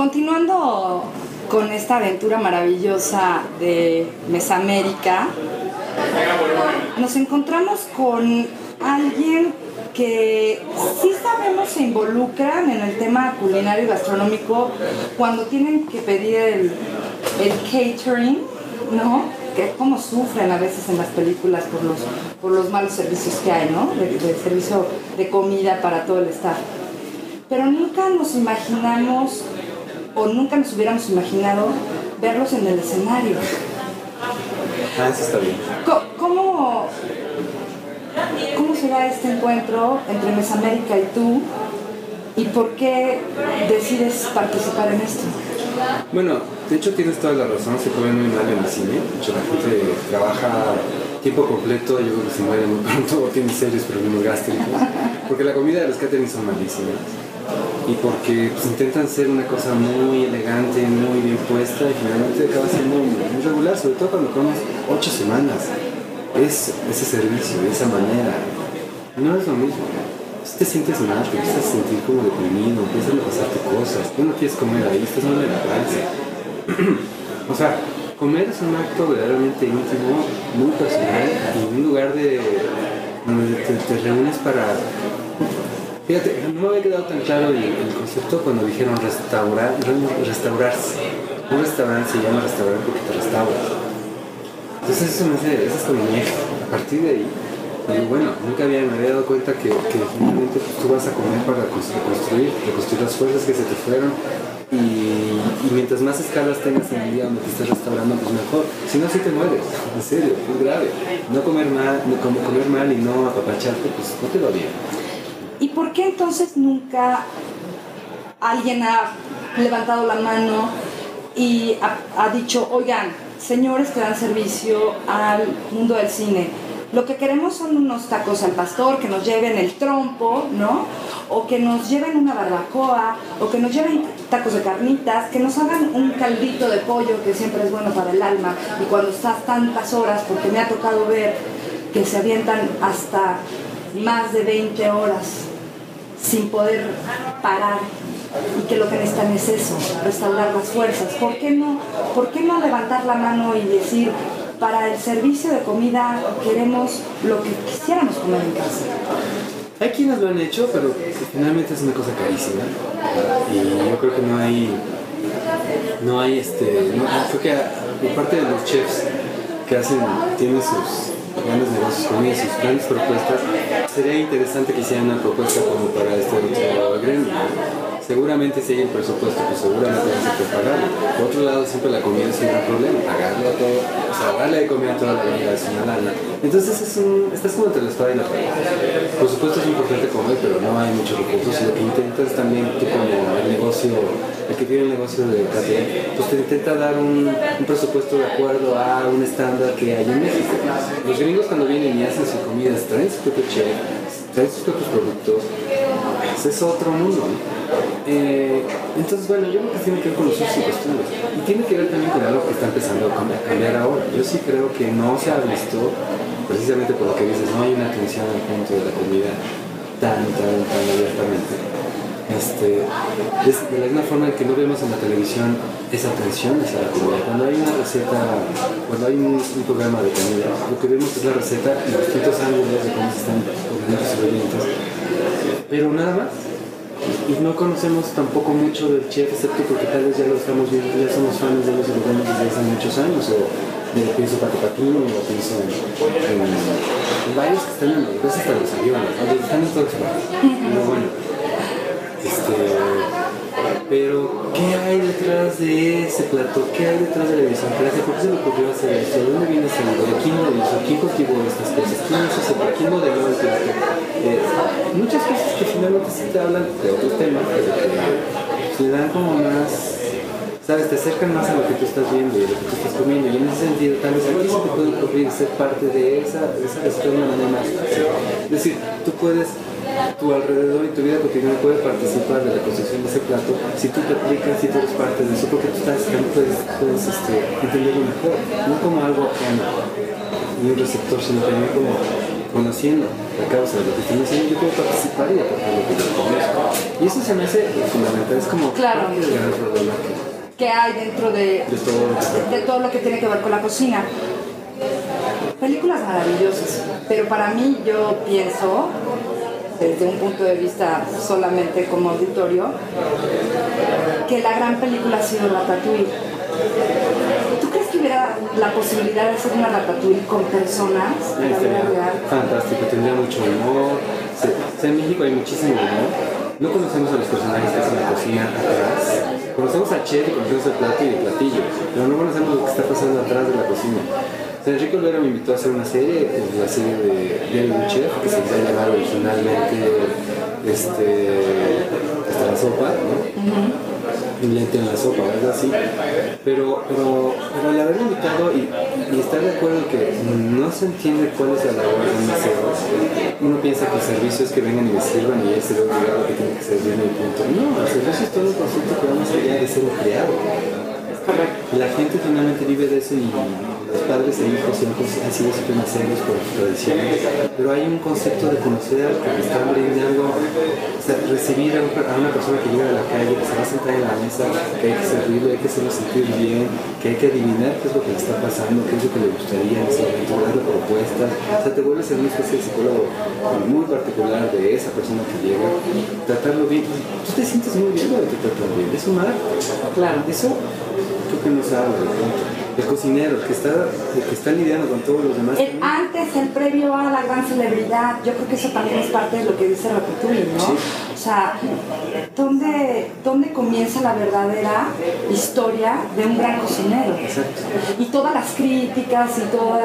Continuando con esta aventura maravillosa de Mesamérica, nos encontramos con alguien que sí sabemos se involucran en el tema culinario y gastronómico cuando tienen que pedir el, catering, ¿no? Que es como sufren a veces en las películas por los, por los malos servicios que hay, ¿no? De, de servicio de comida para todo el staff. Pero nunca nos imaginamos o nunca nos hubiéramos imaginado verlos en el escenario. Ah, eso está bien. ¿Cómo, cómo se da este encuentro entre Mesamérica y tú? ¿Y por qué decides participar en esto? Bueno, de hecho tienes toda la razón, se come muy mal en el cine. De hecho, la gente trabaja tiempo completo, yo creo que se muere muy pronto o tiene serios problemas gástricos. Porque la comida de los catering son malísimas. Y porque intentan ser una cosa muy elegante, muy bien puesta y finalmente acaba siendo muy, regular, sobre todo cuando comes ocho semanas. Es ese servicio, de esa manera. No es lo mismo. Si te sientes mal, te empiezas a sentir como deprimido, empiezan a pasarte cosas, tú no quieres comer ahí, estás mal en la panza. o sea, comer es un acto verdaderamente íntimo, muy personal y un lugar de donde te reúnes para... Fíjate, no me había quedado tan claro el, concepto cuando dijeron restaurar, re- restaurarse. Un restaurante se llama restaurar porque te restauras. Entonces eso me hace, eso es como. A partir de ahí, digo, bueno, nunca había, me había dado cuenta que, finalmente pues, tú vas a comer para cons- reconstruir, reconstruir las fuerzas que se te fueron y, mientras más escalas tengas en el día donde te estés restaurando, pues mejor. Si no, si te mueres, en serio, es grave. No comer mal, no comer mal y no apapacharte, pues no te va bien. ¿Y por qué entonces nunca alguien ha levantado la mano y ha, dicho, oigan, señores que dan servicio al mundo del cine, lo que queremos son unos tacos al pastor, que nos lleven el trompo, ¿no? O que nos lleven una barbacoa, o que nos lleven tacos de carnitas, que nos hagan un caldito de pollo, que siempre es bueno para el alma, y cuando estás tantas horas, porque me ha tocado ver que se avientan hasta más de 20 horas sin poder parar y que lo que necesitan es eso, restaurar las fuerzas. ¿Por qué no, por qué no levantar la mano y decir, para el servicio de comida queremos lo que quisiéramos comer en casa? Hay quienes lo han hecho, pero finalmente es una cosa carísima. Y yo creo que no hay. No hay este. No, creo que por parte de los chefs que hacen, tienen sus grandes negocios con sus grandes propuestas, sería interesante que hicieran una propuesta como para este otro gremio. Seguramente si hay el presupuesto, pues seguramente vas a poder pagarlo. Por otro lado, siempre la comida es un gran problema, pagarlo a todo, o sea, darle de comida a toda la comida es una lana. Entonces es un, estás como entre la espada y la pared. Por supuesto es importante comer, pero no hay muchos recursos y lo que intentas también, tú como el negocio, el que tiene el negocio de catering, pues te intenta dar un, un presupuesto de acuerdo a un estándar que hay en México. Los gringos cuando vienen y hacen sus comidas, traen su propio chef, traen sus propios productos, pues es otro mundo. Eh, entonces, bueno, yo creo que tiene que ver con los usos y costumbres. Y tiene que ver también con algo que está empezando a cambiar ahora. Yo sí creo que no se ha visto, precisamente por lo que dices, no hay una atención al punto de la comida tan, tan, tan abiertamente. Este, es de la misma forma que no vemos en la televisión esa atención hacia la comida. Cuando hay una receta, cuando hay un, programa de comida, lo que vemos es la receta y los distintos ángulos de cómo se están poniendo los ingredientes. Pero nada más. Y no conocemos tampoco mucho del chef, excepto porque tal vez ya lo estamos viendo, ya somos fans de los vemos desde hace muchos años. O de, pienso Paco Patino, o pienso en, varios que están en los, veces hasta los aviones, están en todos lados. Pero bueno, este, pero ¿qué hay detrás de ese plato? ¿Qué hay detrás de la idiosincrasia? ¿Por qué se le ocurrió hacer esto? ¿De dónde viene ese nombre? ¿Quién lo hizo? ¿Quién cultivó estas cosas? ¿Quién hizo ese ¿Quién modeló el plato? Eh, muchas cosas que finalmente sí te hablan de otros temas, pero que le dan como más sabes, te acercan más a lo que tú estás viendo y a lo que tú estás comiendo. Y en ese sentido, tal vez aquí se te puede ocurrir ser parte de esa, de esa de una manera más fácil. Es decir, tú puedes, tu alrededor y tu vida cotidiana puede participar de la construcción de ese plato si tú te aplicas, si tú eres parte de eso, porque tú estás, puedes, puedes este, entenderlo mejor, no como algo ajeno, ni un receptor, sino también como conociendo la causa de lo que están haciendo, yo puedo participar y aportar lo que yo conozco. Y eso se me hace fundamental, es como Claro. parte del gran problema que hay dentro de, todo de todo lo que tiene que ver con la cocina. Películas maravillosas, pero para mí yo pienso, desde un punto de vista solamente como auditorio, que la gran película ha sido Ratatouille. ¿Tú crees que hubiera la posibilidad de hacer una Ratatouille con personas la Sería fantástico, tendría mucho humor. Sí, o sea, en México hay muchísimo humor. No conocemos a los personajes que hacen la cocina atrás. Conocemos a chef y conocemos el plato y el platillo, pero no conocemos lo que está pasando atrás de la cocina. Enrique Olvera me invitó a hacer una serie, pues, la serie de Diario de un Chef, que se iba a llamar originalmente este, hasta la sopa, ¿no? Lente en la sopa, algo así. Pero, pero, pero al haberme invitado y, y estar de acuerdo en que no se entiende cuál es la labor de un mesero, uno piensa que el servicio es que vengan y me sirvan y ese es el obligado que tiene que servir en el punto. No, el servicio es todo un concepto que va más allá de ser empleado. La gente finalmente vive de eso y los padres e hijos siempre han sido siempre meseros por tradiciones, pero hay un concepto de conocer que te están brindando, o sea, recibir a, un- a una persona que llega de la calle, que se va a sentar en la mesa, que hay que servirle, hay que hacerlo sentir bien, que hay que adivinar qué es lo que le está pasando, qué es lo que le gustaría en ese momento, darle propuestas, o sea, te vuelves en una especie de psicólogo muy particular de esa persona que llega, tratarlo bien, tú te sientes muy bien cuando te tratan bien, es un arte. Claro. Eso creo que no se habla de pronto. El cocinero, el que está, el que está lidiando con todos los demás. El antes, el previo a la gran celebridad, yo creo que eso también es parte de lo que dice Ratatouille, ¿no? Sí. O sea, ¿dónde, ¿dónde comienza la verdadera historia de un gran cocinero? Exacto. Y todas las críticas y todos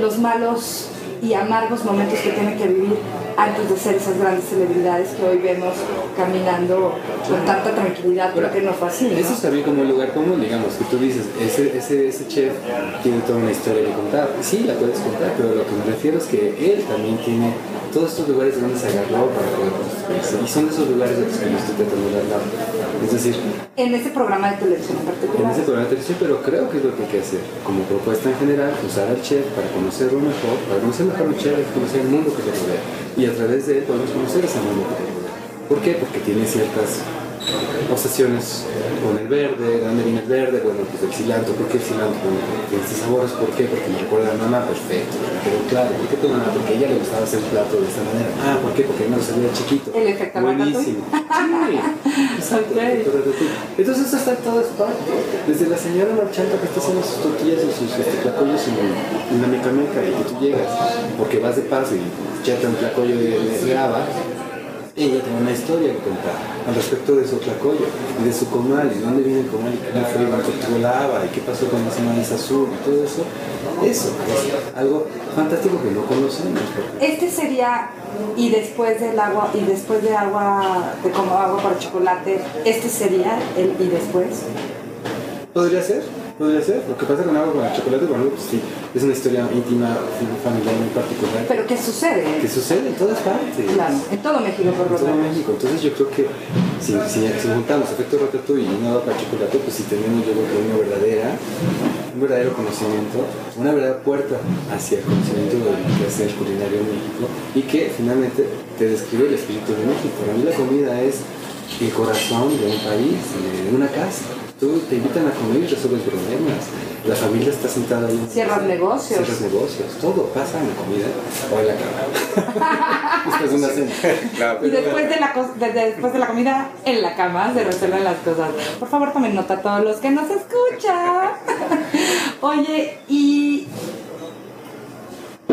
los malos y amargos momentos que tiene que vivir antes de ser esas grandes celebridades que hoy vemos caminando con tanta tranquilidad, pero que no fue. Eso es también como un lugar común, digamos, que tú dices, ese, ese, ese chef tiene toda una historia que contar. Sí, la puedes contar, pero lo que me refiero es que él también tiene todos estos lugares donde se agarró para poder construirse. Y son de esos lugares de los que yo estoy tratando de hablar. Es decir, En ese programa de televisión en en particular. ese programa de televisión, pero creo que es lo que hay que hacer. Como propuesta en general, usar al chef para conocerlo mejor, para conocer mejor al chef, conocer el mundo que le rodea. Y a través de él podemos conocer ese mundo que le rodea. ¿Por qué? Porque tiene ciertas obsesiones con el verde, ¿de dónde viene el verde? Bueno, pues del cilantro, ¿por qué el cilantro? Bueno, tiene estos sabores, ¿por qué? Porque me recuerda a mamá, perfecto, quedó claro. ¿Por qué tu mamá? Porque a ella le gustaba hacer plato de esta manera. Ah, ¿por qué? Porque me lo sabía chiquito. El efecto Buenísimo. Sí, exacto. Ok. el efecto ratatouille. Entonces eso está en todas partes. Desde la señora marchanta que está haciendo sus tortillas o sus este, tlacoyos en, la mecameca y que tú llegas porque vas de paso y chata un tlacoyo de, haba, ella tiene una historia que contar al respecto de su tlacoyo y de su comal y dónde viene el comal y cómo fue la haba y qué pasó con ese maíz azul y todo eso. Eso es algo fantástico que no conocemos. Este sería, y después del agua, y después de agua, de como agua para chocolate, este sería el y después. Podría ser, podría ser. Lo que pasa con agua con el chocolate, bueno, pues sí, es una historia íntima, familiar muy particular. Pero ¿qué sucede? que sucede en todas partes. Claro, en todo México por En lo todo menos. México. Entonces yo creo que si, si, si juntamos efecto ratatouille y una agua para chocolate, pues sí tenemos yo creo que una verdadera, un verdadero conocimiento, una verdadera puerta hacia el conocimiento de lo que hace el culinario en México y que finalmente te describe el espíritu de México. Para mí la comida es el corazón de un país, de una casa. Tú te invitan a comer y resuelves problemas. La familia está sentada ahí. Cierras negocios. Cierras negocios. Todo pasa en la comida o en la cama. Después de una cena. Claro. Y después de, la co- de- de- después de la comida, en la cama se resuelven las cosas. Por favor, tomen nota a todos los que nos escuchan. Oye, ¿y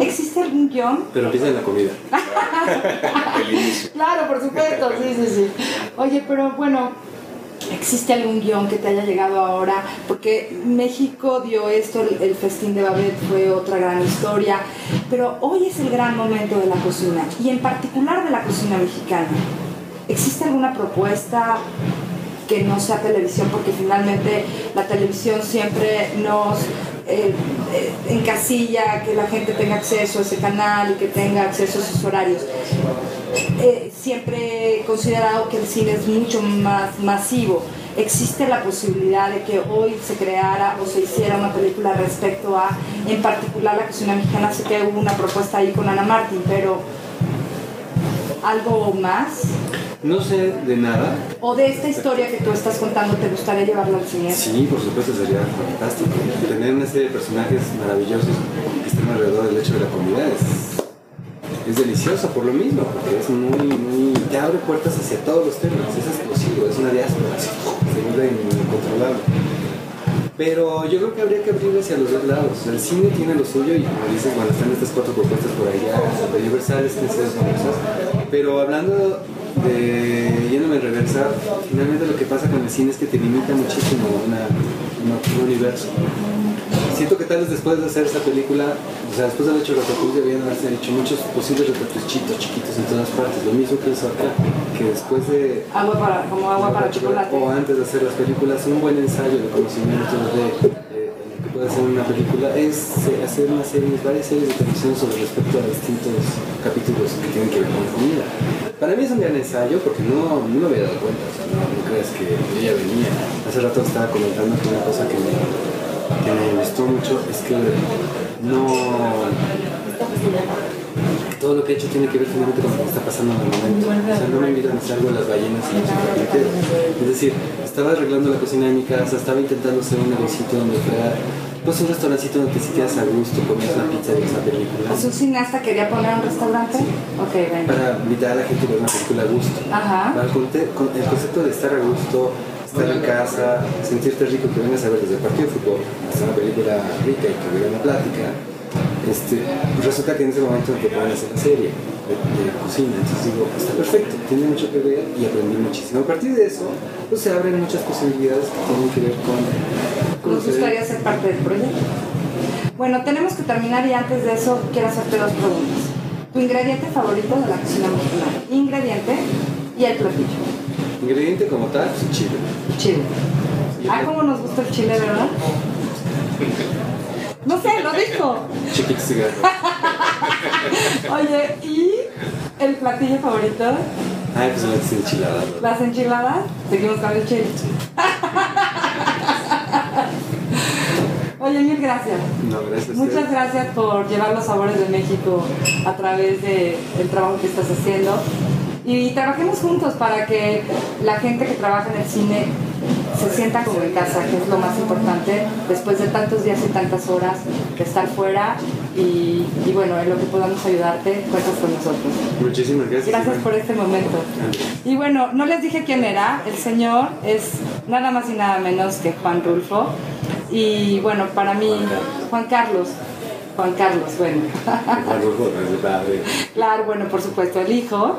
existe algún guion? Pero empieza en la comida. Claro, por supuesto, sí, sí, sí. Oye, pero bueno, ¿Existe algún guion que te haya llegado ahora? Porque México dio esto, el, festín de Babette fue otra gran historia, pero hoy es el gran momento de la cocina y en particular de la cocina mexicana. ¿Existe alguna propuesta que no sea televisión? Porque finalmente la televisión siempre nos eh, eh, encasilla que la gente tenga acceso a ese canal y que tenga acceso a sus horarios. Eh, siempre he considerado que el cine es mucho más masivo. ¿Existe la posibilidad de que hoy se creara o se hiciera una película respecto a, en particular, la cocina mexicana? Sé que hubo una propuesta ahí con Ana Martín, pero algo más. No sé de nada. ¿O de esta historia que tú estás contando te gustaría llevarla al cine? Sí, por supuesto, sería fantástico. Tener una serie de personajes maravillosos que estén alrededor del hecho de la comida es, es delicioso por lo mismo, porque es muy, muy. te abre puertas hacia todos los temas. Es explosivo, es una diáspora, así, se vuelve incontrolable. Pero yo creo que habría que abrir hacia los dos lados. El cine tiene lo suyo y como dices, bueno, están estas cuatro propuestas por allá, universales, princesas famosas. Pero hablando de yéndome en reversa, finalmente lo que pasa con el cine es que te limita muchísimo una, una- un universo. Siento que tal vez después de hacer esa película, o sea, después de haber hecho Ratatouille, haberse hecho muchos posibles retatuchitos chiquitos en todas partes. Lo mismo que hizo acá, que después de Agua para, como agua para chocolate. o antes de hacer las películas, un buen ensayo de conocimiento de hacer una película es hacer una serie, varias series de televisión sobre respecto a distintos capítulos que tienen que ver con la comida. Para mí es un gran ensayo porque no, no me había dado cuenta, o sea, no, no creas que yo ya venía. Hace rato estaba comentando que una cosa que me, que gustó mucho es que no todo lo que he hecho tiene que ver finalmente con lo que está pasando en el momento. O sea, no me invitan a hacer algo de las ballenas y los. Es decir, estaba arreglando la cocina de mi casa, estaba intentando hacer un negocito donde fuera pues un restaurancito donde te sintieras a gusto, comías una pizza y una película. ¿Es un cineasta quería poner un restaurante? Ok, venga. Para invitar a la gente a ver una película a gusto. Ajá. Con- el concepto de estar a gusto, estar en casa, sentirte rico, que vengas a ver desde el partido de fútbol hasta una película rica y que hubiera una plática. Este, pues resulta que en ese momento te pueden hacer la serie de, de cocina. Entonces digo, está perfecto, tiene mucho que ver y aprendí muchísimo. A partir de eso, pues se abren muchas posibilidades que tienen que ver con... Nos gustaría ser parte del proyecto. Bueno, tenemos que terminar y antes de eso quiero hacerte dos preguntas. ¿Tu ingrediente favorito de la cocina mexicana? Ingrediente y el platillo. Ingrediente como tal, chile. Chile. Ah, cómo nos gusta el chile, ¿verdad? No sé, lo dijo. Chiquitos y grandes. Oye, ¿y el platillo favorito? Ay, pues las enchiladas. ¿Las enchiladas? Seguimos con el chile. Oye, mil gracias. No, gracias Muchas gracias por llevar los sabores de México a través del trabajo que estás haciendo. Y trabajemos juntos para que la gente que trabaja en el cine se sienta como en casa, que es lo más importante, después de tantos días y tantas horas de estar fuera. Y, y bueno, en lo que podamos ayudarte, cuentas con nosotros. Muchísimas gracias. Gracias por este momento. Y bueno, no les dije quién era. El señor es nada más y nada menos que Juan Rulfo. Y bueno, para mí, Juan Carlos. Juan Carlos, bueno. Padre. claro, bueno, por supuesto, el hijo.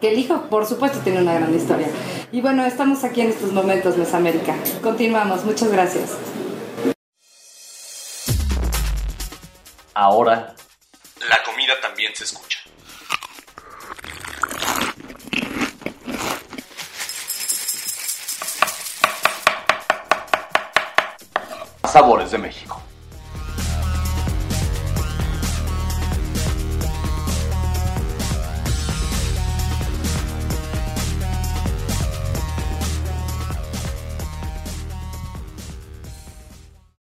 Que el hijo, por supuesto, tiene una gran historia. Y bueno, estamos aquí en estos momentos, Mesamérica. Continuamos, muchas gracias. Ahora, la comida también se escucha. Sabores de México.